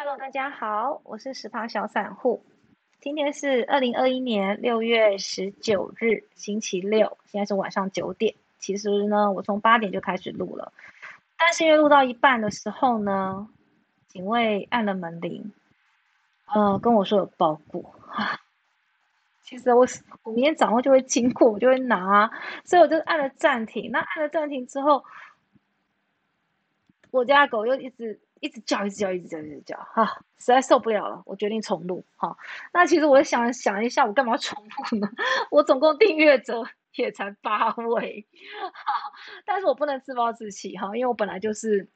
Hello，大家好，我是十趴小散户。今天是二零二一年六月十九日，星期六，现在是晚上九点。其实呢，我从八点就开始录了，但是因为录到一半的时候呢，警卫按了门铃，呃，跟我说有包裹。其实我我明天早上就会经过，我就会拿，所以我就按了暂停。那按了暂停之后，我家狗又一直一直叫，一直叫，一直叫，一直叫，哈，实在受不了了，我决定重录。哈，那其实我想想一下，我干嘛重录呢？我总共订阅者也才八位，但是我不能自暴自弃哈，因为我本来就是。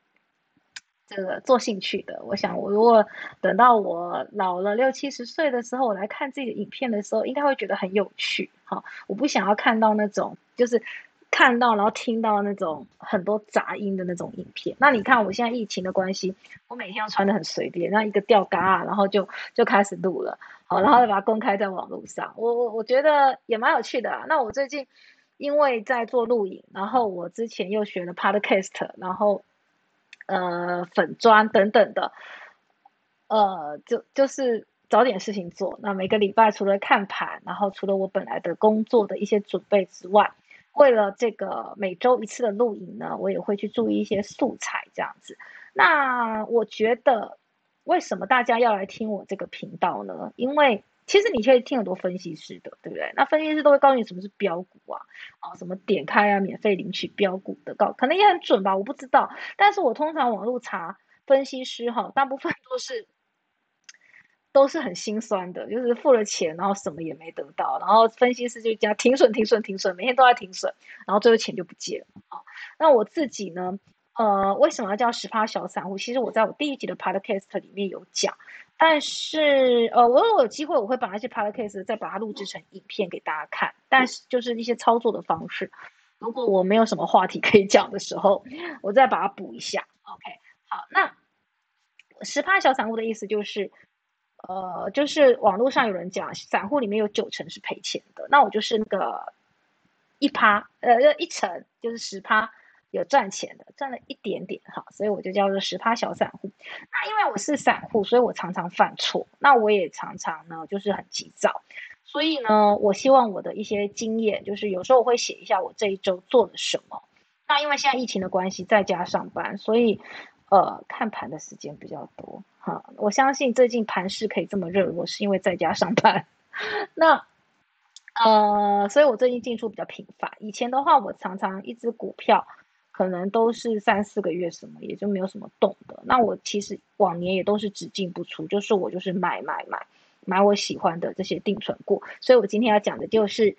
这个做兴趣的，我想我如果等到我老了六七十岁的时候，我来看自己的影片的时候，应该会觉得很有趣哈。我不想要看到那种就是看到然后听到那种很多杂音的那种影片。那你看我现在疫情的关系，我每天要穿的很随便，那一个吊嘎，然后就就开始录了，好，然后把它公开在网络上。我我我觉得也蛮有趣的啊。那我最近因为在做录影，然后我之前又学了 Podcast，然后。呃，粉砖等等的，呃，就就是找点事情做。那每个礼拜除了看盘，然后除了我本来的工作的一些准备之外，为了这个每周一次的录影呢，我也会去注意一些素材这样子。那我觉得，为什么大家要来听我这个频道呢？因为其实你可以听很多分析师的，对不对？那分析师都会告诉你什么是标股啊，啊，什么点开啊，免费领取标股的告，可能也很准吧，我不知道。但是我通常网络查分析师哈，大部分都是都是很心酸的，就是付了钱，然后什么也没得到，然后分析师就讲停损、停损、停损，每天都在停损，然后最后钱就不见了啊。那我自己呢，呃，为什么要叫十趴小散户？其实我在我第一集的 podcast 里面有讲。但是，呃，我有机会，我会把那些 podcast 再把它录制成影片给大家看。但是，就是一些操作的方式，如果我没有什么话题可以讲的时候，我再把它补一下。OK，好，那十趴小散户的意思就是，呃，就是网络上有人讲，散户里面有九成是赔钱的，那我就是那个一趴，呃，一成就是十趴。有赚钱的，赚了一点点哈，所以我就叫做十趴小散户。那因为我是散户，所以我常常犯错，那我也常常呢就是很急躁，所以呢，我希望我的一些经验，就是有时候我会写一下我这一周做了什么。那因为现在疫情的关系，在家上班，所以呃看盘的时间比较多哈。我相信最近盘市可以这么热络，是因为在家上班。那呃，所以我最近进出比较频繁。以前的话，我常常一只股票。可能都是三四个月，什么也就没有什么动的。那我其实往年也都是只进不出，就是我就是买买买买我喜欢的这些定存股。所以我今天要讲的就是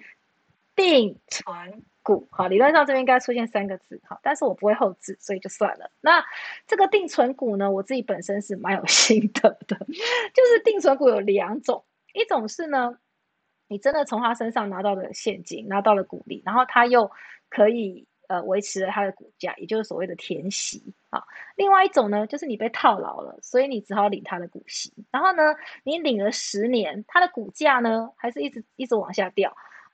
定存股。好，理论上这边应该出现三个字，好，但是我不会后置，所以就算了。那这个定存股呢，我自己本身是蛮有心得的，就是定存股有两种，一种是呢，你真的从他身上拿到了现金，拿到了股利，然后他又可以。呃，维持了他的股价，也就是所谓的填息啊。另外一种呢，就是你被套牢了，所以你只好领他的股息。然后呢，你领了十年，他的股价呢，还是一直一直往下掉。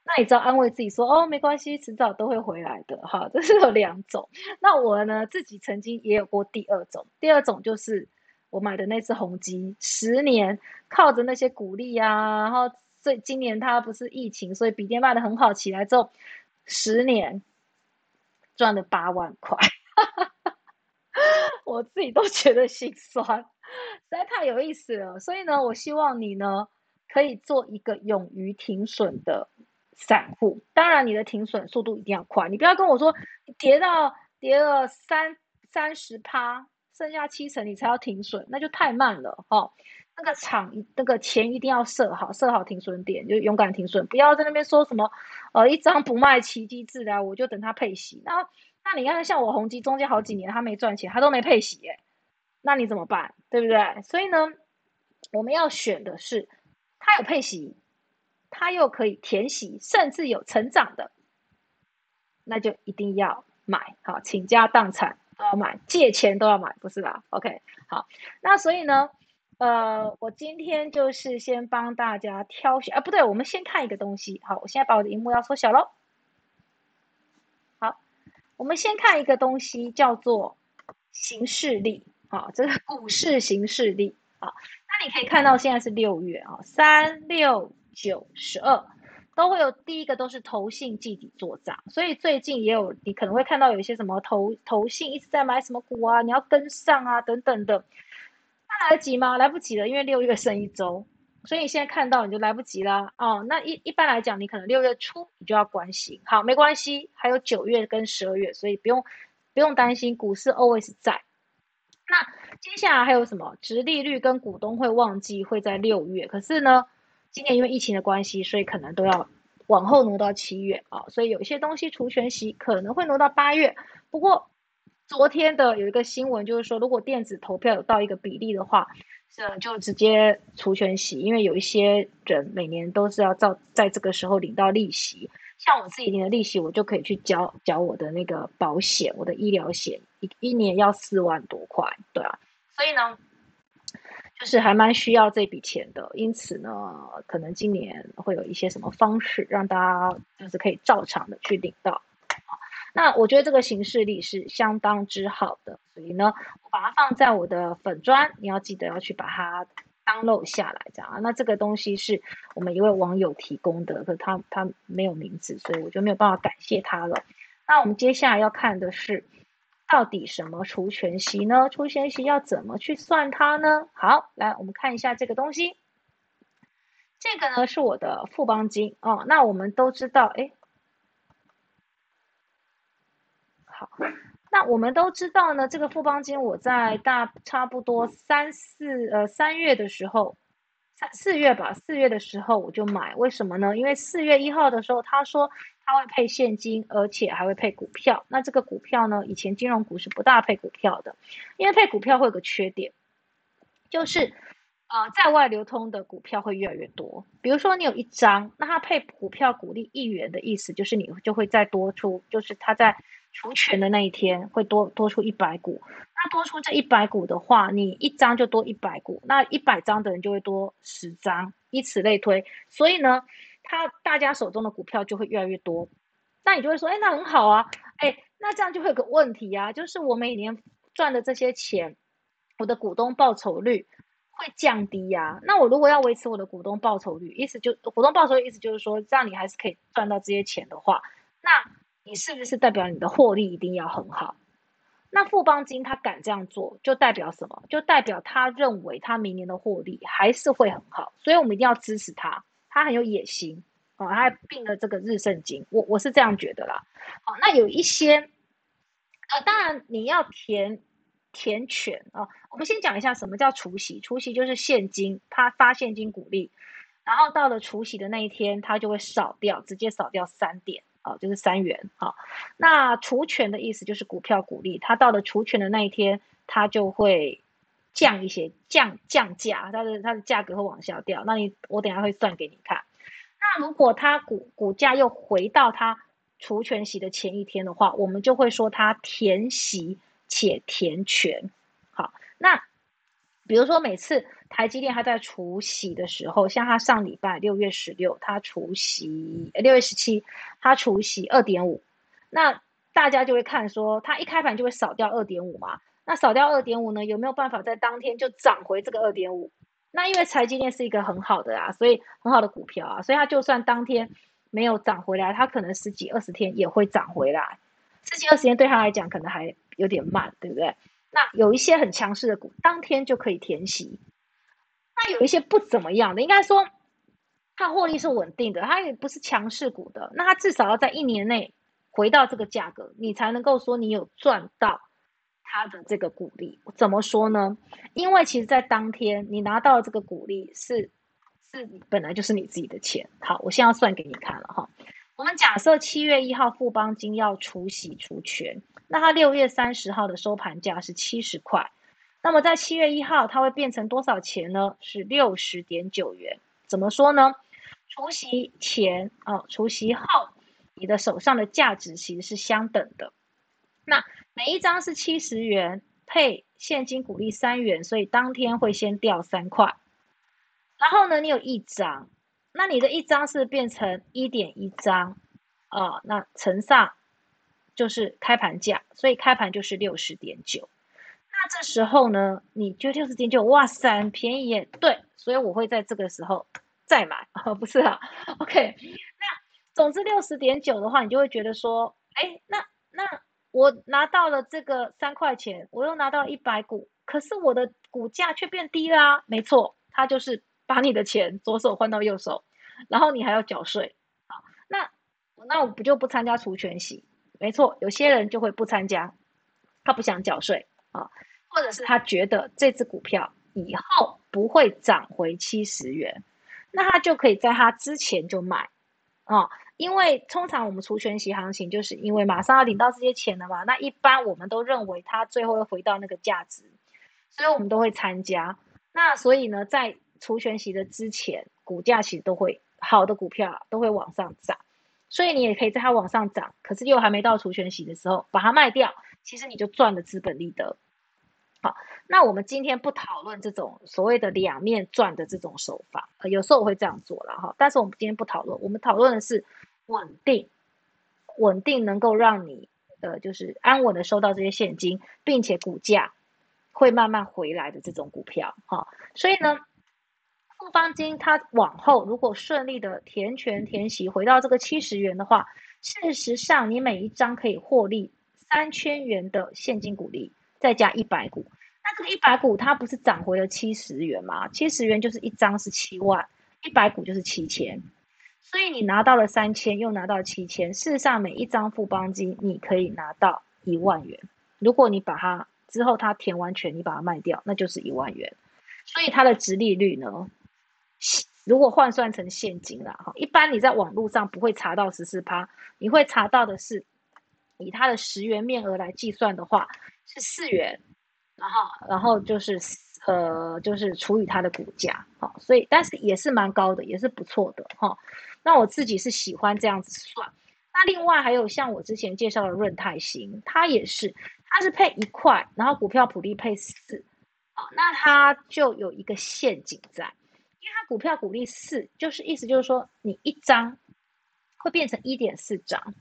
那你知道安慰自己说，哦，没关系，迟早都会回来的。哈，这是有两种。那我呢，自己曾经也有过第二种。第二种就是我买的那只红基，十年靠着那些股利啊，然后所以今年它不是疫情，所以笔电卖的很好，起来之后，十年。赚了八万块，我自己都觉得心酸，实在太有意思了。所以呢，我希望你呢可以做一个勇于停损的散户。当然，你的停损速度一定要快，你不要跟我说跌到跌了三三十趴，剩下七成你才要停损，那就太慢了哈。那个场那个钱一定要设好，设好停损点，就勇敢停损，不要在那边说什么，呃，一张不卖奇迹自来，我就等它配息。那那你看，像我宏基中间好几年他没赚钱，他都没配息，耶，那你怎么办？对不对？所以呢，我们要选的是它有配息，它又可以填息，甚至有成长的，那就一定要买，好，倾家荡产都要买，借钱都要买，不是吧？OK，好，那所以呢？呃，我今天就是先帮大家挑选，啊，不对，我们先看一个东西。好，我现在把我的荧幕要缩小喽。好，我们先看一个东西，叫做形势力。好，这个股市形势力。啊。那你可以看到现在是六月啊，三六九十二都会有第一个都是投信季底做账，所以最近也有你可能会看到有一些什么投投信一直在买什么股啊，你要跟上啊等等的。那来得及吗？来不及了，因为六月剩一周。所以你现在看到你就来不及啦哦。那一一般来讲，你可能六月初你就要关心，好，没关系，还有九月跟十二月，所以不用不用担心，股市 always 在。那接下来还有什么？殖利率跟股东会旺季会在六月，可是呢，今年因为疫情的关系，所以可能都要往后挪到七月啊。所以有一些东西除权息可能会挪到八月。不过昨天的有一个新闻就是说，如果电子投票有到一个比例的话。这就直接除权息，因为有一些人每年都是要照在这个时候领到利息，像我自己领的利息，我就可以去交交我的那个保险，我的医疗险一一年要四万多块，对啊，所以呢，就是还蛮需要这笔钱的，因此呢，可能今年会有一些什么方式让大家就是可以照常的去领到。那我觉得这个形式力是相当之好的，所以呢，我把它放在我的粉砖，你要记得要去把它 download 下来，这样那这个东西是我们一位网友提供的，可他他没有名字，所以我就没有办法感谢他了。那我们接下来要看的是，到底什么除权息呢？除权息要怎么去算它呢？好，来我们看一下这个东西，这个呢是我的富邦金哦。那我们都知道，哎。好，那我们都知道呢，这个富邦金我在大差不多三四呃三月的时候，四月吧，四月的时候我就买，为什么呢？因为四月一号的时候他说他会配现金，而且还会配股票。那这个股票呢，以前金融股是不大配股票的，因为配股票会有个缺点，就是呃在外流通的股票会越来越多。比如说你有一张，那它配股票股利一元的意思就是你就会再多出，就是它在。除权的那一天会多多出一百股，那多出这一百股的话，你一张就多一百股，那一百张的人就会多十张，以此类推。所以呢，他大家手中的股票就会越来越多。那你就会说，哎，那很好啊，哎，那这样就会有个问题啊，就是我每年赚的这些钱，我的股东报酬率会降低呀。那我如果要维持我的股东报酬率，意思就股东报酬率意思就是说，这样你还是可以赚到这些钱的话，那。你是不是代表你的获利一定要很好？那富邦金他敢这样做，就代表什么？就代表他认为他明年的获利还是会很好，所以我们一定要支持他。他很有野心哦，他还并了这个日盛金，我我是这样觉得啦。好，那有一些呃，当然你要填填权啊。我们先讲一下什么叫除息，除息就是现金，他发现金股利，然后到了除息的那一天，他就会扫掉，直接扫掉三点。啊，就是三元。好，那除权的意思就是股票股利，它到了除权的那一天，它就会降一些，降降价，它的它的价格会往下掉。那你我等下会算给你看。那如果它股股价又回到它除权息的前一天的话，我们就会说它填息且填权。好，那比如说每次。台积电它在除息的时候，像它上礼拜六月十六，它除息，六月十七，它除息二点五，那大家就会看说，它一开盘就会扫掉二点五嘛，那扫掉二点五呢，有没有办法在当天就涨回这个二点五？那因为台积电是一个很好的啊，所以很好的股票啊，所以它就算当天没有涨回来，它可能十几二十天也会涨回来，十几二十天对他来讲可能还有点慢，对不对？那有一些很强势的股，当天就可以填息。那有一些不怎么样的，应该说它获利是稳定的，它也不是强势股的。那它至少要在一年内回到这个价格，你才能够说你有赚到它的这个股利。怎么说呢？因为其实，在当天你拿到这个股利是是本来就是你自己的钱。好，我现在要算给你看了哈。我们假设七月一号富邦金要除息除权，那它六月三十号的收盘价是七十块。那么在七月一号，它会变成多少钱呢？是六十点九元。怎么说呢？除息前啊，除息后，你的手上的价值其实是相等的。那每一张是七十元，配现金股利三元，所以当天会先掉三块。然后呢，你有一张，那你的一张是变成一点一张啊，那乘上就是开盘价，所以开盘就是六十点九。那这时候呢，你觉得六十点九，哇塞，很便宜耶。对，所以我会在这个时候再买啊，不是啊。OK，那总之六十点九的话，你就会觉得说，哎，那那我拿到了这个三块钱，我又拿到一百股，可是我的股价却变低啦。没错，它就是把你的钱左手换到右手，然后你还要缴税啊。那那我不就不参加除权息？没错，有些人就会不参加，他不想缴税啊，或者是他觉得这只股票以后不会涨回七十元，那他就可以在他之前就买啊，因为通常我们除权息行情就是因为马上要领到这些钱了嘛，那一般我们都认为它最后会回到那个价值，所以我们都会参加。那所以呢，在除权息的之前，股价其实都会好的股票都会往上涨。所以你也可以在它往上涨，可是又还没到除权息的时候把它卖掉，其实你就赚了资本利得。好，那我们今天不讨论这种所谓的两面赚的这种手法，呃，有时候我会这样做了哈，但是我们今天不讨论，我们讨论的是稳定，稳定能够让你呃就是安稳的收到这些现金，并且股价会慢慢回来的这种股票哈，所以呢。富邦金它往后如果顺利的填权填息回到这个七十元的话，事实上你每一张可以获利三千元的现金股利，再加一百股，那这个一百股它不是涨回了七十元吗？七十元就是一张是七万，一百股就是七千，所以你拿到了三千，又拿到七千，事实上每一张富邦金你可以拿到一万元。如果你把它之后它填完全，你把它卖掉，那就是一万元。所以它的值利率呢？如果换算成现金了哈，一般你在网络上不会查到十四趴，你会查到的是以它的十元面额来计算的话是四元，然后然后就是呃就是除以它的股价，好，所以但是也是蛮高的，也是不错的哈。那我自己是喜欢这样子算。那另外还有像我之前介绍的润泰新，它也是，它是配一块，然后股票普利配四，好，那它就有一个陷阱在。因为它股票股利四，就是意思就是说，你一张会变成一点四张，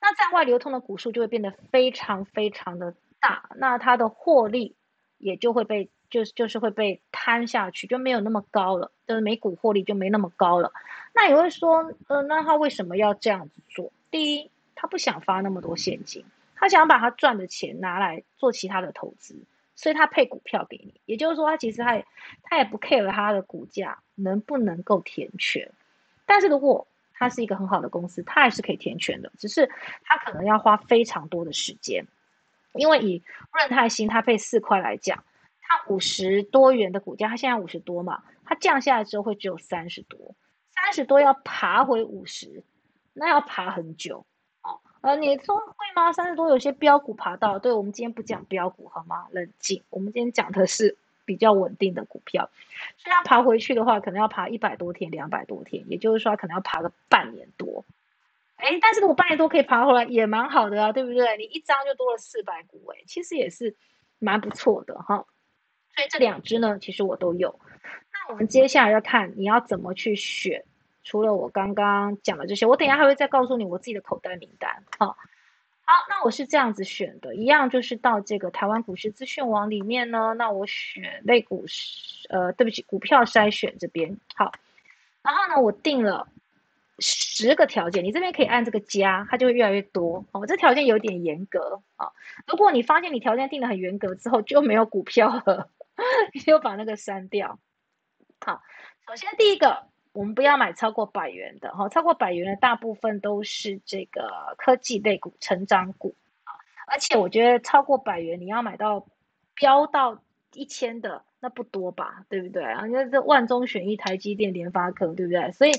那在外流通的股数就会变得非常非常的大，那它的获利也就会被就是就是会被摊下去，就没有那么高了，就是每股获利就没那么高了。那你会说，呃，那他为什么要这样子做？第一，他不想发那么多现金，他想把他赚的钱拿来做其他的投资。所以他配股票给你，也就是说，他其实他也他也不 care 他的股价能不能够填权，但是如果他是一个很好的公司，他还是可以填权的，只是他可能要花非常多的时间，因为以润泰新它配四块来讲，它五十多元的股价，它现在五十多嘛，它降下来之后会只有三十多，三十多要爬回五十，那要爬很久。呃，你说会吗？三十多有些标股爬到，对我们今天不讲标股好吗？冷静，我们今天讲的是比较稳定的股票。所以要爬回去的话，可能要爬一百多天、两百多天，也就是说可能要爬个半年多。哎，但是如果半年多可以爬回来，也蛮好的啊，对不对？你一张就多了四百股，哎，其实也是蛮不错的哈。所以这两只呢，其实我都有。那我们接下来要看你要怎么去选。除了我刚刚讲的这些，我等一下还会再告诉你我自己的口袋名单。好，好，那我是这样子选的，一样就是到这个台湾股市资讯网里面呢，那我选类股，呃，对不起，股票筛选这边。好，然后呢，我定了十个条件，你这边可以按这个加，它就会越来越多。哦，这条件有点严格啊。如果你发现你条件定的很严格之后就没有股票了，你就把那个删掉。好，首先第一个。我们不要买超过百元的哈，超过百元的大部分都是这个科技类股、成长股啊。而且我觉得超过百元，你要买到飙到一千的那不多吧，对不对啊？那这万中选一，台积电、联发科，对不对？所以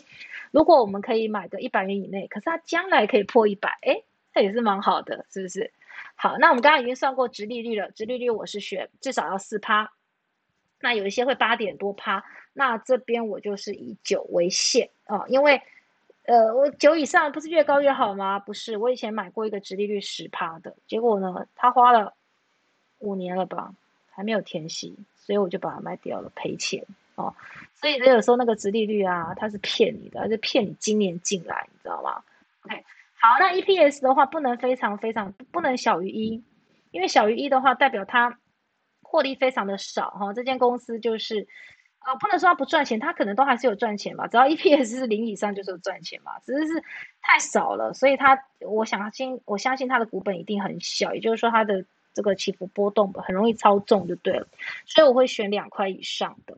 如果我们可以买个一百元以内，可是它将来可以破一百，哎，它也是蛮好的，是不是？好，那我们刚刚已经算过直利率了，直利率我是选至少要四趴，那有一些会八点多趴。那这边我就是以九为限啊，因为，呃，我九以上不是越高越好吗？不是，我以前买过一个直利率十趴的，结果呢，他花了五年了吧，还没有填息，所以我就把它卖掉了，赔钱哦。所以有时候那个直利率啊，它是骗你的，是骗你今年进来，你知道吗？OK，好，那 EPS 的话不能非常非常不能小于一，因为小于一的话代表它获利非常的少哈。这间公司就是，呃，不能说它不赚钱，它可能都还是有赚钱嘛，只要 EPS 是零以上就是有赚钱嘛，只是是太少了，所以它我相信我相信它的股本一定很小，也就是说它的这个起伏波动很容易操纵就对了，所以我会选两块以上的。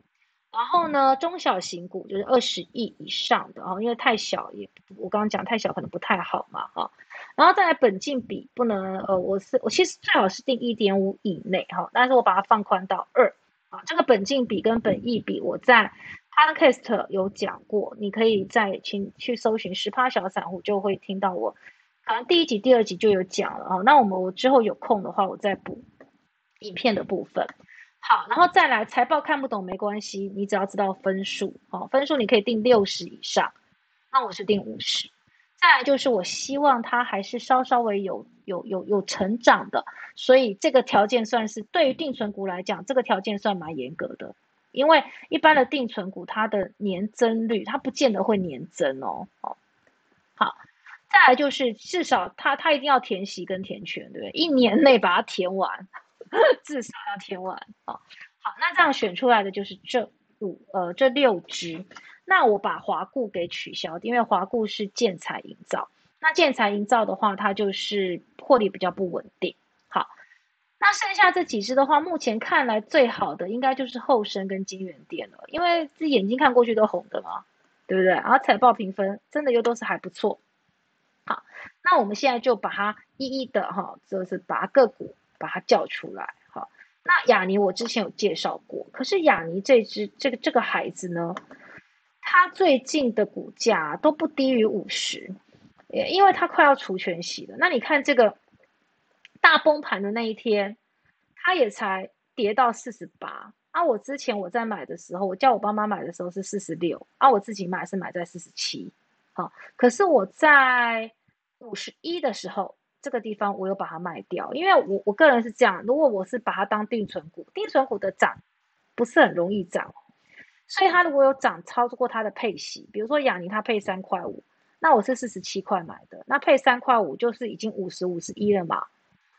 然后呢，中小型股就是二十亿以上的哦，因为太小也，我刚刚讲太小可能不太好嘛哈。然后再来本金比不能呃，我是我其实最好是定一点五以内哈，但是我把它放宽到二啊。这个本金比跟本益比我在 podcast 有讲过，你可以再请去搜寻十趴小散户就会听到我，可能第一集第二集就有讲了哦。那我们我之后有空的话，我再补影片的部分。好，然后再来财报看不懂没关系，你只要知道分数，好，分数你可以定六十以上，那我是定五十。再来就是我希望它还是稍稍微有有有有成长的，所以这个条件算是对于定存股来讲，这个条件算蛮严格的，因为一般的定存股它的年增率它不见得会年增哦，好，好，再来就是至少它它一定要填息跟填权，对不对？一年内把它填完。至少要填完哦。好，那这样选出来的就是这五呃这六只。那我把华固给取消，因为华固是建材营造。那建材营造的话，它就是获利比较不稳定。好，那剩下这几只的话，目前看来最好的应该就是后生跟金源店了，因为这眼睛看过去都红的嘛，对不对？然后财报评分真的又都是还不错。好，那我们现在就把它一一的哈，就是把个股。把它叫出来，好。那雅尼我之前有介绍过，可是雅尼这只这个这个孩子呢，它最近的股价都不低于五十，因为它快要除权息了。那你看这个大崩盘的那一天，它也才跌到四十八。啊，我之前我在买的时候，我叫我爸妈买的时候是四十六，啊，我自己买是买在四十七，好。可是我在五十一的时候。这个地方我有把它卖掉，因为我我个人是这样，如果我是把它当定存股，定存股的涨不是很容易涨，所以它如果有涨超过它的配息，比如说雅尼它配三块五，那我是四十七块买的，那配三块五就是已经五十五十一了嘛，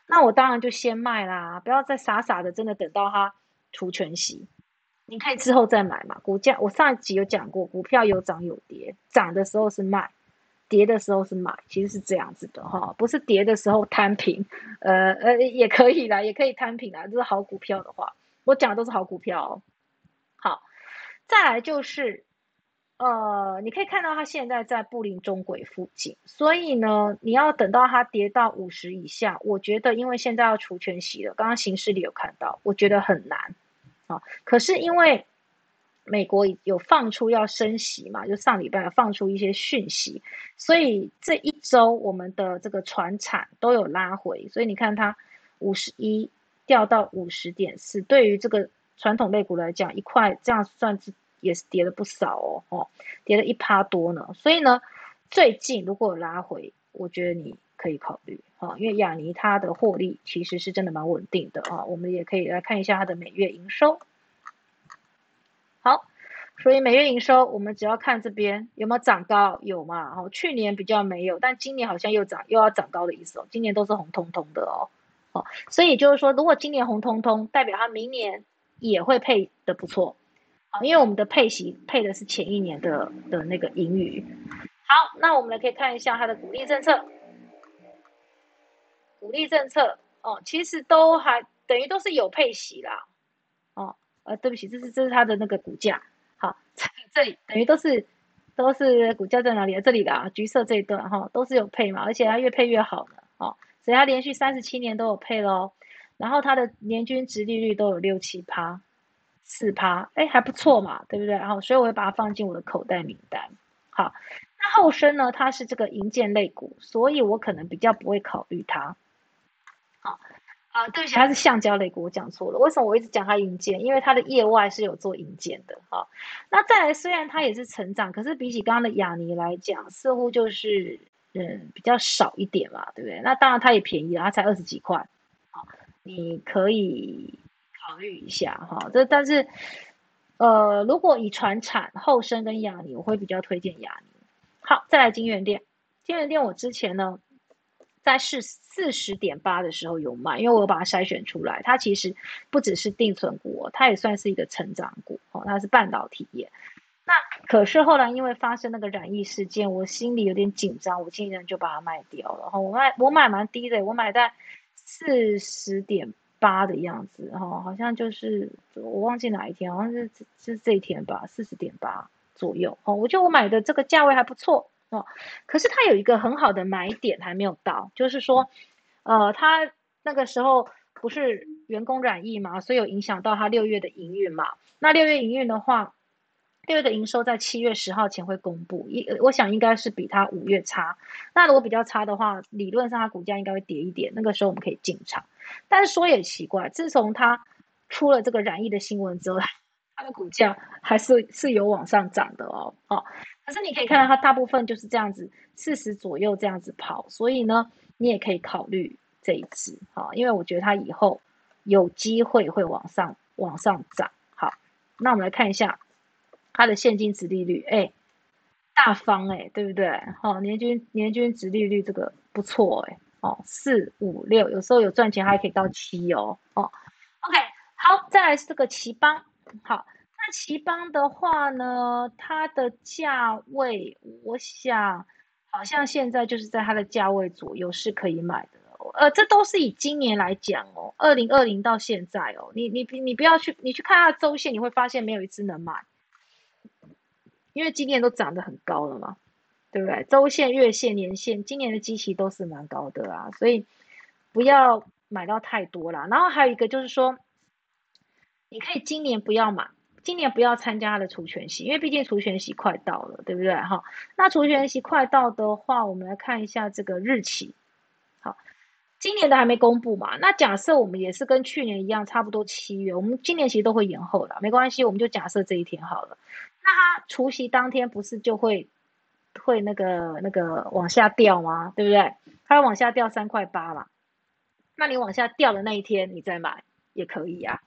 那我当然就先卖啦，不要再傻傻的真的等到它除全息，你可以之后再买嘛。股价我上一集有讲过，股票有涨有跌，涨的时候是卖。跌的时候是买，其实是这样子的哈，不是跌的时候摊平，呃呃也可以啦，也可以摊平啦，就是好股票的话，我讲的都是好股票。再来就是，呃，你可以看到它现在在布林中轨附近，所以呢，你要等到它跌到五十以下，我觉得因为现在要除权息了，刚刚形式里有看到，我觉得很难啊。可是因为美国有放出要升息嘛？就上礼拜放出一些讯息，所以这一周我们的这个船产都有拉回，所以你看它五十一掉到五十点四，对于这个传统类股来讲，一块这样算是也是跌了不少哦，哦，跌了一趴多呢。所以呢，最近如果拉回，我觉得你可以考虑哦，因为亚尼它的获利其实是真的蛮稳定的啊，我们也可以来看一下它的每月营收。好，所以每月营收，我们只要看这边有没有涨高，有嘛？哦，去年比较没有，但今年好像又涨，又要涨高的意思哦。今年都是红彤彤的哦，哦，所以就是说，如果今年红彤彤，代表它明年也会配的不错，好，因为我们的配息配的是前一年的的那个盈余。好，那我们来可以看一下它的鼓励政策，鼓励政策哦，其实都还等于都是有配息啦，哦。呃，对不起，这是这是它的那个股价，好，这里等于都是都是股价在哪里啊？这里的啊，橘色这一段哈，都是有配嘛，而且它越配越好的，哦，所以它连续三十七年都有配喽，然后它的年均值利率都有六七趴，四趴，哎，还不错嘛，对不对？然后所以我会把它放进我的口袋名单。好，那后生呢，它是这个银建类股，所以我可能比较不会考虑它。好。啊，对不起，它是橡胶类股，我讲错了。为什么我一直讲它银件？因为它的业外是有做银件的。哈，那再来，虽然它也是成长，可是比起刚刚的雅尼来讲，似乎就是嗯比较少一点嘛，对不对？那当然它也便宜了，它才二十几块。好，你可以考虑一下哈。这但是呃，如果以传产、后生跟雅尼，我会比较推荐雅尼。好，再来金源店，金源店我之前呢。在四四十点八的时候有卖，因为我把它筛选出来，它其实不只是定存股，它也算是一个成长股哦，它是半导体业。那可是后来因为发生那个染疫事件，我心里有点紧张，我竟然就把它卖掉了。哈，我卖我买蛮低的，我买在四十点八的样子，哈，好像就是我忘记哪一天，好像是是这一天吧，四十点八左右。哦，我觉得我买的这个价位还不错。哦，可是它有一个很好的买点还没有到，就是说，呃，它那个时候不是员工染疫嘛，所以有影响到它六月的营运嘛。那六月营运的话，六月的营收在七月十号前会公布，一我想应该是比它五月差。那如果比较差的话，理论上它股价应该会跌一点，那个时候我们可以进场。但是说也奇怪，自从它出了这个染疫的新闻之后，它的股价还是是有往上涨的哦，哦。可是你可以看到，它大部分就是这样子，四十左右这样子跑，所以呢，你也可以考虑这一支，好，因为我觉得它以后有机会会往上往上涨。好，那我们来看一下它的现金值利率，哎，大方哎，对不对？好，年均年均值利率这个不错哎，哦，四五六，有时候有赚钱还可以到七哦，哦，OK，好，再来是这个奇邦，好。那奇邦的话呢，它的价位，我想好像现在就是在它的价位左右是可以买的。呃，这都是以今年来讲哦，二零二零到现在哦，你你你不要去，你去看它的周线，你会发现没有一只能买，因为今年都涨得很高了嘛，对不对？周线、月线、年线，今年的基期都是蛮高的啊，所以不要买到太多啦。然后还有一个就是说，你可以今年不要买。今年不要参加它的除权息，因为毕竟除权息快到了，对不对？哈，那除权息快到的话，我们来看一下这个日期。好，今年的还没公布嘛？那假设我们也是跟去年一样，差不多七月，我们今年其实都会延后的，没关系，我们就假设这一天好了。那它除夕当天不是就会会那个那个往下掉吗？对不对？它往下掉三块八嘛？那你往下掉的那一天你再买也可以啊。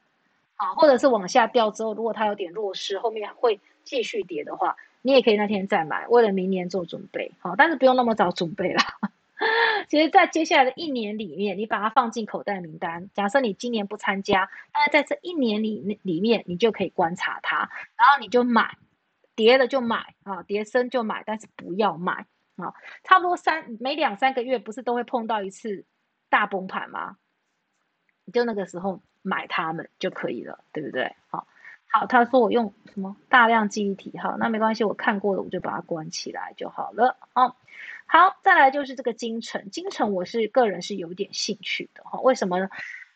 啊，或者是往下掉之后，如果它有点弱势，后面会继续跌的话，你也可以那天再买，为了明年做准备。好，但是不用那么早准备了。其实，在接下来的一年里面，你把它放进口袋名单。假设你今年不参加，那在这一年里里面，你就可以观察它，然后你就买，跌了就买啊，跌升就买，但是不要买啊。差不多三每两三个月，不是都会碰到一次大崩盘吗？就那个时候。买它们就可以了，对不对？好，好，他说我用什么大量记忆体，好，那没关系，我看过了，我就把它关起来就好了。哦，好，再来就是这个金城，金城我是个人是有点兴趣的哈，为什么呢？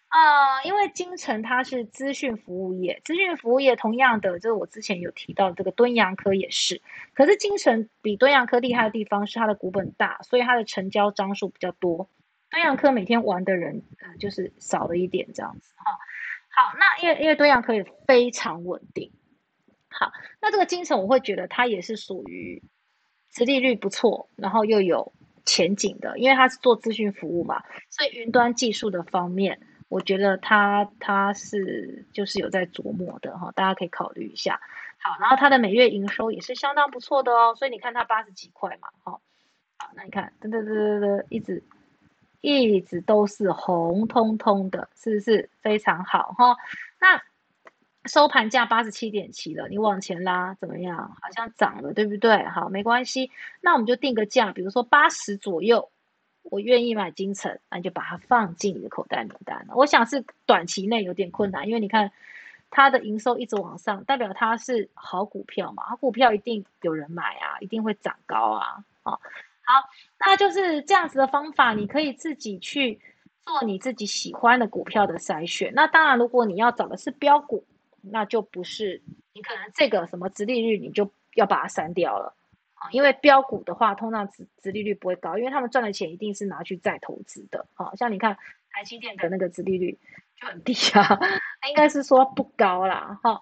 啊，因为金城它是资讯服务业，资讯服务业同样的，就是我之前有提到这个敦洋科也是，可是金城比敦洋科厉害的地方是它的股本大，所以它的成交张数比较多。敦阳科每天玩的人，呃，就是少了一点这样子哈。好，那因为因为敦阳科也非常稳定。好，那这个金城我会觉得它也是属于，殖利率不错，然后又有前景的，因为它是做资讯服务嘛，所以云端技术的方面，我觉得他他是就是有在琢磨的哈，大家可以考虑一下。好，然后它的每月营收也是相当不错的哦，所以你看它八十几块嘛，哈，好，那你看噔噔噔噔噔一直。一直都是红彤彤的，是不是非常好哈？那收盘价八十七点七了，你往前拉怎么样？好像涨了，对不对？好，没关系，那我们就定个价，比如说八十左右，我愿意买金城，那就把它放进你的口袋名单。我想是短期内有点困难，因为你看它的营收一直往上，代表它是好股票嘛，好股票一定有人买啊，一定会涨高啊，啊。好，那就是这样子的方法，你可以自己去做你自己喜欢的股票的筛选。那当然，如果你要找的是标股，那就不是你可能这个什么直利率，你就要把它删掉了啊。因为标股的话，通常直直利率不会高，因为他们赚的钱一定是拿去再投资的。好像你看台积电的那个直利率就很低啊，应该是说不高啦。哈，好，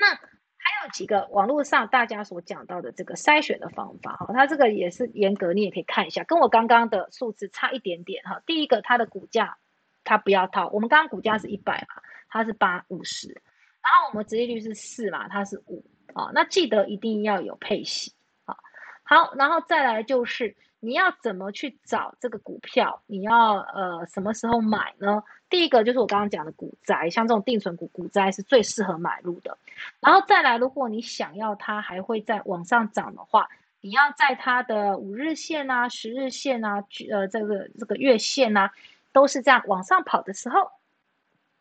那还有。几个网络上大家所讲到的这个筛选的方法哈，它这个也是严格，你也可以看一下，跟我刚刚的数字差一点点哈。第一个，它的股价它不要套，我们刚刚股价是一百嘛，它是八五十，然后我们直利率是四嘛，它是五啊。那记得一定要有配息啊。好，然后再来就是你要怎么去找这个股票？你要呃什么时候买呢？第一个就是我刚刚讲的股灾，像这种定存股，股灾是最适合买入的。然后再来，如果你想要它还会再往上涨的话，你要在它的五日线啊、十日线啊、呃这个这个月线啊，都是这样往上跑的时候，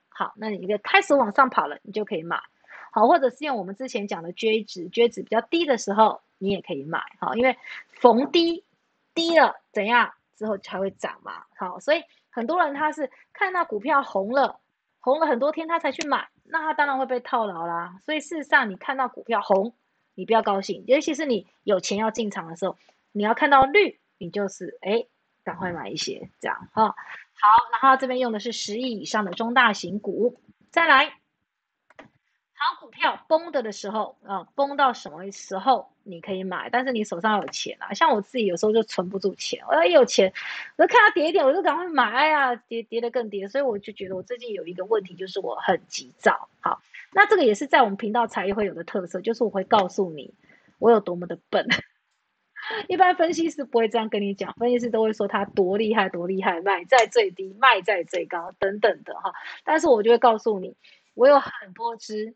好，那你一个开始往上跑了，你就可以买。好，或者是用我们之前讲的均值，均值比较低的时候，你也可以买。好，因为逢低低了怎样之后才会涨嘛。好，所以。很多人他是看到股票红了，红了很多天他才去买，那他当然会被套牢啦。所以事实上，你看到股票红，你不要高兴，尤其是你有钱要进场的时候，你要看到绿，你就是哎，赶快买一些这样哈。好，然后这边用的是十亿以上的中大型股，再来。好股票崩的的时候啊，崩到什么时候你可以买？但是你手上有钱啊，像我自己有时候就存不住钱，我要一有钱，我就看它跌一点，我就赶快买。哎呀，跌跌的更跌，所以我就觉得我最近有一个问题，就是我很急躁。好，那这个也是在我们频道才会有的特色，就是我会告诉你我有多么的笨。一般分析师不会这样跟你讲，分析师都会说他多厉害多厉害，买在最低，卖在最高等等的哈。但是我就会告诉你，我有很多只。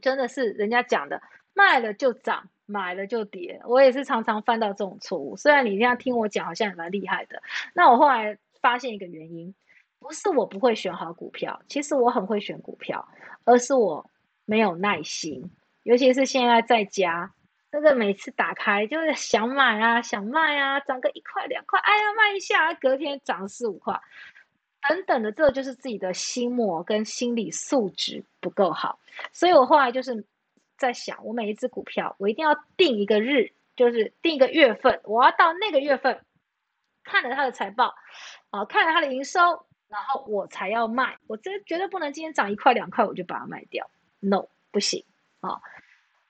真的是人家讲的，卖了就涨，买了就跌。我也是常常犯到这种错误。虽然你这样听我讲，好像也蛮厉害的。那我后来发现一个原因，不是我不会选好股票，其实我很会选股票，而是我没有耐心。尤其是现在在家，那个每次打开就是想买啊，想卖啊，涨个一块两块，哎呀卖一下，隔天涨四五块。等等的，这就是自己的心魔跟心理素质不够好，所以我后来就是在想，我每一只股票，我一定要定一个日，就是定一个月份，我要到那个月份看了它的财报，啊，看了它的营收，然后我才要卖，我这绝对不能今天涨一块两块我就把它卖掉，no，不行啊。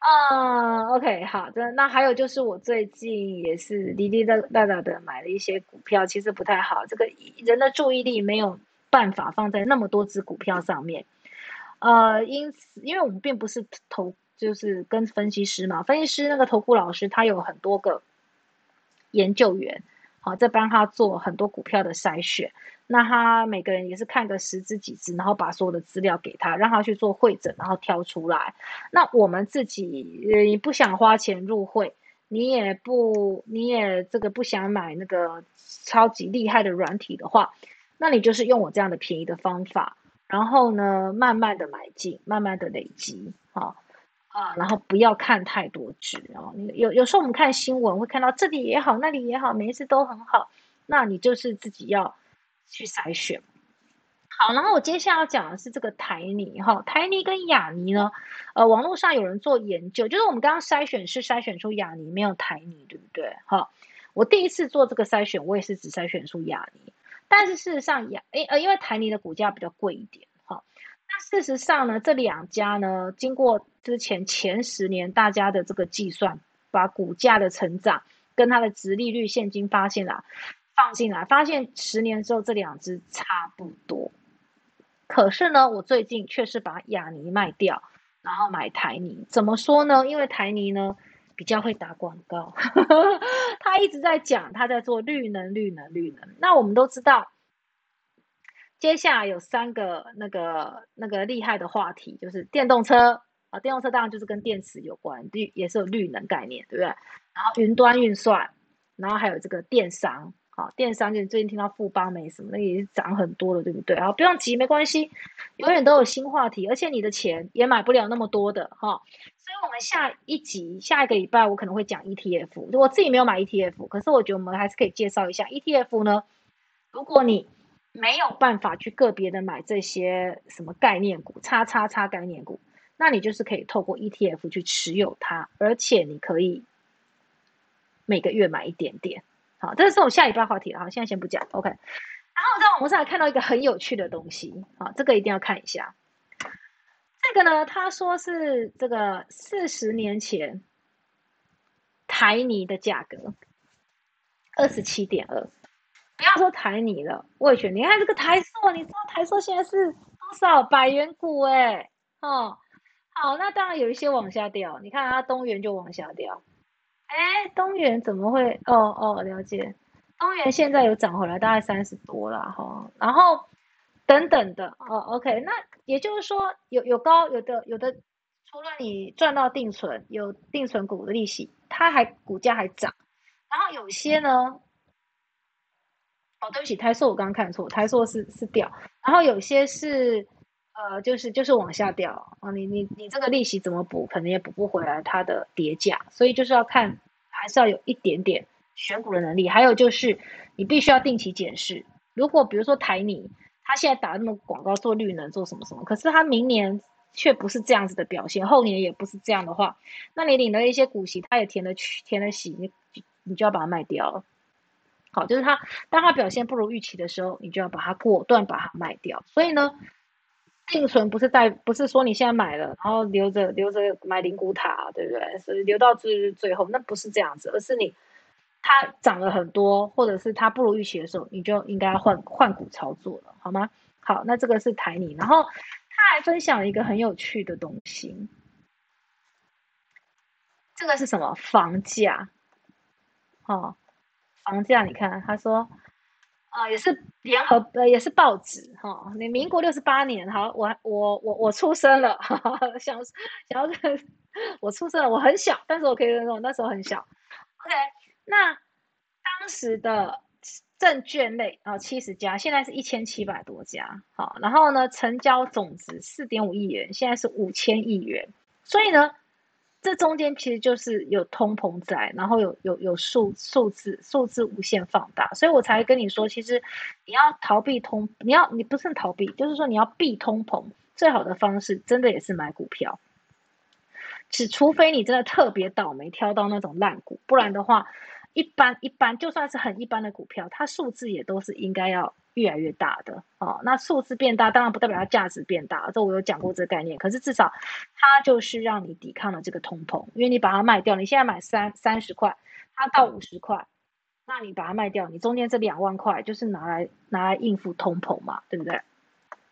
啊，OK，好的。那还有就是，我最近也是滴滴答答的买了一些股票，其实不太好。这个人的注意力没有办法放在那么多只股票上面。呃，因此，因为我们并不是投，就是跟分析师嘛，分析师那个投顾老师他有很多个研究员，好，在帮他做很多股票的筛选。那他每个人也是看个十只几只，然后把所有的资料给他，让他去做会诊，然后挑出来。那我们自己，你不想花钱入会，你也不，你也这个不想买那个超级厉害的软体的话，那你就是用我这样的便宜的方法，然后呢，慢慢的买进，慢慢的累积，好啊，然后不要看太多只啊。有有时候我们看新闻会看到这里也好，那里也好，每一次都很好，那你就是自己要。去筛选，好，然后我接下来要讲的是这个台泥哈，台泥跟亚泥呢，呃，网络上有人做研究，就是我们刚刚筛选是筛选出亚泥，没有台泥，对不对？哈，我第一次做这个筛选，我也是只筛选出亚泥，但是事实上亚，诶呃，因为台泥的股价比较贵一点，哈，那事实上呢，这两家呢，经过之前前十年大家的这个计算，把股价的成长跟它的值利率现金发现了。放进来，发现十年之后这两只差不多。可是呢，我最近却是把雅尼卖掉，然后买台泥。怎么说呢？因为台泥呢比较会打广告，他一直在讲他在做绿能、绿能、绿能。那我们都知道，接下来有三个那个那个厉害的话题，就是电动车啊，电动车当然就是跟电池有关，绿也是有绿能概念，对不对？然后云端运算，然后还有这个电商。好，电商就最近听到富邦没什么，那也是涨很多了，对不对？啊，不用急，没关系，永远都有新话题，而且你的钱也买不了那么多的哈。所以，我们下一集、下一个礼拜，我可能会讲 ETF。我自己没有买 ETF，可是我觉得我们还是可以介绍一下 ETF 呢。如果你没有办法去个别的买这些什么概念股、叉叉叉概念股，那你就是可以透过 ETF 去持有它，而且你可以每个月买一点点。好，这是我下一拜话题了哈，现在先不讲，OK。然后我在网络上还看到一个很有趣的东西，好，这个一定要看一下。这个呢，他说是这个四十年前台泥的价格二十七点二，不要说台泥了，我也觉得，你看这个台塑，你知道台塑现在是多少百元股哎，哦，好，那当然有一些往下掉，你看它东元就往下掉。哎，东元怎么会？哦哦，了解。东元现在有涨回来，大概三十多了哈。然后等等的哦，OK。那也就是说，有有高有的有的，除了你赚到定存，有定存股的利息，它还股价还涨。然后有些呢，哦，对不起，台硕我刚刚看错，台硕是是掉。然后有些是。呃，就是就是往下掉啊，你你你这个利息怎么补，可能也补不回来它的叠价，所以就是要看，还是要有一点点选股的能力，还有就是你必须要定期检视。如果比如说台泥，它现在打那么广告做绿能做什么什么，可是它明年却不是这样子的表现，后年也不是这样的话，那你领了一些股息，它也填了填了息，你你就要把它卖掉。好，就是它当它表现不如预期的时候，你就要把它果断把它卖掉。所以呢。定存不是在，不是说你现在买了，然后留着留着买灵骨塔，对不对？是留到最最后，那不是这样子，而是你它涨了很多，或者是它不如预期的时候，你就应该换换股操作了，好吗？好，那这个是台泥，然后他还分享了一个很有趣的东西，这个是什么？房价，哦，房价，你看，他说。啊，也是联合呃，也是报纸哈。你民国六十八年，好，我我我我出生了，想想要跟我出生了，我很小，但是我可以认我那时候很小。OK，那当时的证券类啊，七十家，现在是一千七百多家，好，然后呢，成交总值四点五亿元，现在是五千亿元，所以呢。这中间其实就是有通膨在，然后有有有数数字数字无限放大，所以我才跟你说，其实你要逃避通，你要你不是逃避，就是说你要避通膨，最好的方式真的也是买股票，只除非你真的特别倒霉挑到那种烂股，不然的话，一般一般就算是很一般的股票，它数字也都是应该要。越来越大的哦，那数字变大，当然不代表它价值变大。这我有讲过这个概念，可是至少它就是让你抵抗了这个通膨，因为你把它卖掉，你现在买三三十块，它到五十块，那你把它卖掉，你中间这两万块就是拿来拿来应付通膨嘛，对不对？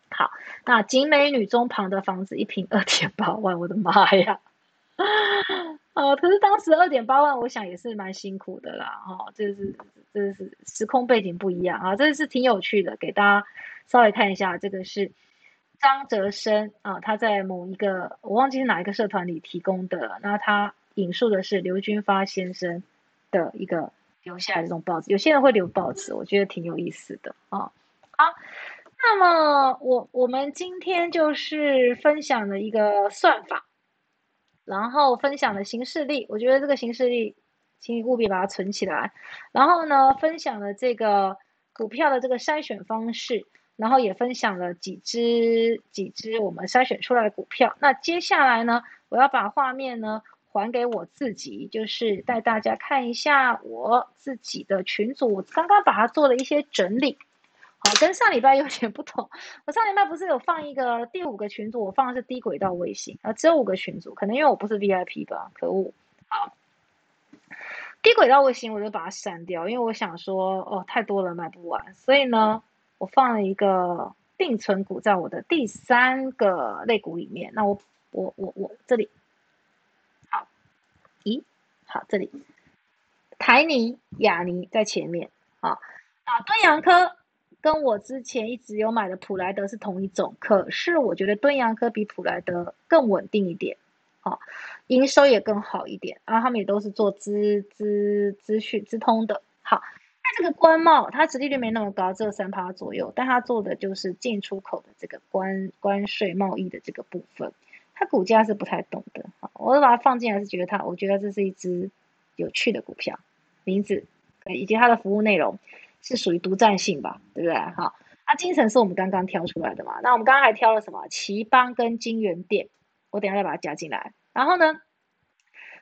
好，那景美女中旁的房子一平二点八万，我的妈呀！啊，可是当时二点八万，我想也是蛮辛苦的啦，哈，这是这是时空背景不一样啊，这是挺有趣的，给大家稍微看一下，这个是张哲生啊，他在某一个我忘记是哪一个社团里提供的，那他引述的是刘军发先生的一个留下来这种报纸，有些人会留报纸，我觉得挺有意思的啊。好，那么我我们今天就是分享的一个算法。然后分享的形式力，我觉得这个形式力，请你务必把它存起来。然后呢，分享了这个股票的这个筛选方式，然后也分享了几只几只我们筛选出来的股票。那接下来呢，我要把画面呢还给我自己，就是带大家看一下我自己的群组，我刚刚把它做了一些整理。好，跟上礼拜有点不同。我上礼拜不是有放一个第五个群组，我放的是低轨道卫星啊，只有五个群组，可能因为我不是 VIP 吧，可恶。好，低轨道卫星我就把它删掉，因为我想说，哦，太多了买不完，所以呢，我放了一个定存股在我的第三个类股里面。那我我我我这里，好，咦，好，这里台泥、亚尼在前面啊啊，敦洋科。跟我之前一直有买的普莱德是同一种，可是我觉得敦洋科比普莱德更稳定一点，哦，营收也更好一点，然后他们也都是做资资资讯资通的。好，那这个关贸它殖利率没那么高，只有三趴左右，但它做的就是进出口的这个关关税贸易的这个部分，它股价是不太懂的。好，我把它放进来是觉得它，我觉得这是一只有趣的股票，名字以及它的服务内容。是属于独占性吧，对不对？好，那金城是我们刚刚挑出来的嘛？那我们刚刚还挑了什么？奇邦跟金源店，我等下再把它加进来。然后呢，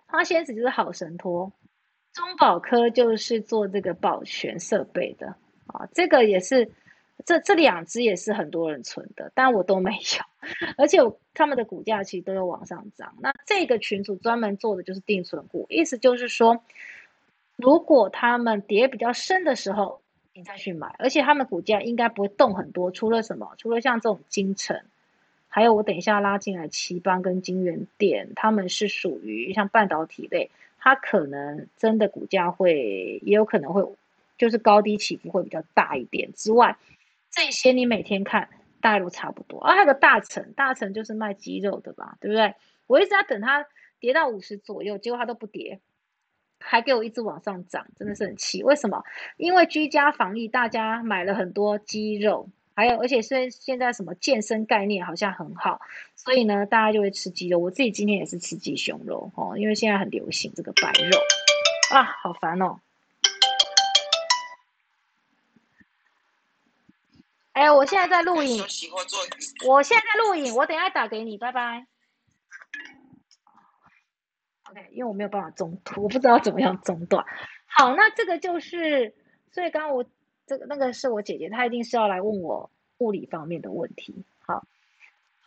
花仙子就是好神托，中保科就是做这个保全设备的啊，这个也是，这这两只也是很多人存的，但我都没有，而且他们的股价其实都有往上涨。那这个群组专门做的就是定存股，意思就是说，如果他们跌比较深的时候。你再去买，而且他们股价应该不会动很多，除了什么？除了像这种金城，还有我等一下拉进来奇邦跟金源店，他们是属于像半导体类，它可能真的股价会，也有可能会，就是高低起伏会比较大一点。之外，这些你每天看大概都差不多。啊，还有个大成，大成就是卖鸡肉的吧，对不对？我一直在等它跌到五十左右，结果它都不跌，还给我一直往上涨，真的是很气。为什么？因为居家防疫，大家买了很多鸡肉。还有，而且是现在什么健身概念好像很好，所以呢，大家就会吃鸡肉。我自己今天也是吃鸡胸肉哦，因为现在很流行这个白肉啊，好烦哦。哎，我现在在录影，我现在在录影，我等下打给你，拜拜。OK，因为我没有办法中途，我不知道怎么样中断。好，那这个就是，所以刚刚我。这个那个是我姐姐，她一定是要来问我物理方面的问题。好，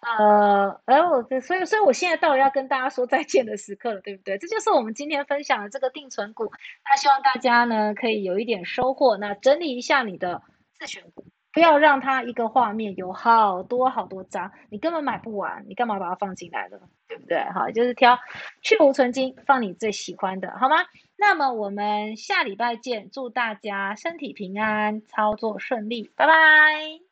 呃，而我所以所以我现在到了要跟大家说再见的时刻了，对不对？这就是我们今天分享的这个定存股。那希望大家呢可以有一点收获。那整理一下你的自选股，不要让它一个画面有好多好多张，你根本买不完，你干嘛把它放进来了？对不对？好，就是挑去无存金，放你最喜欢的，好吗？那么我们下礼拜见，祝大家身体平安，操作顺利，拜拜。